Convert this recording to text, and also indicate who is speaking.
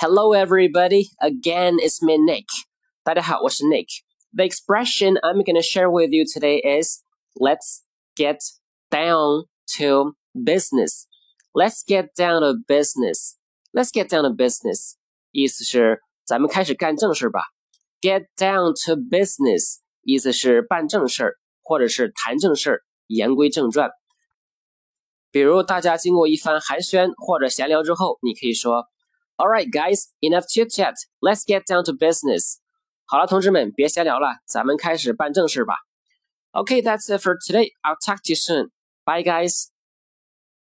Speaker 1: Hello, everybody. Again, it's me, Nick. 大家好，我是 Nick. The expression I'm going to share with you today is let's get down to business. Let's get down to business. Let's get down to business. 意思是咱们开始干正事吧。Get down to business 意思是办正事儿，或者是谈正事儿，言归正传。比如大家经过一番寒暄或者闲聊之后，你可以说 ，All right, guys, enough chit chat. Let's get down to business. 好了，同志们，别闲聊了，咱们开始办正事吧。Okay, that's it for today. I'll talk to you soon. Bye, guys.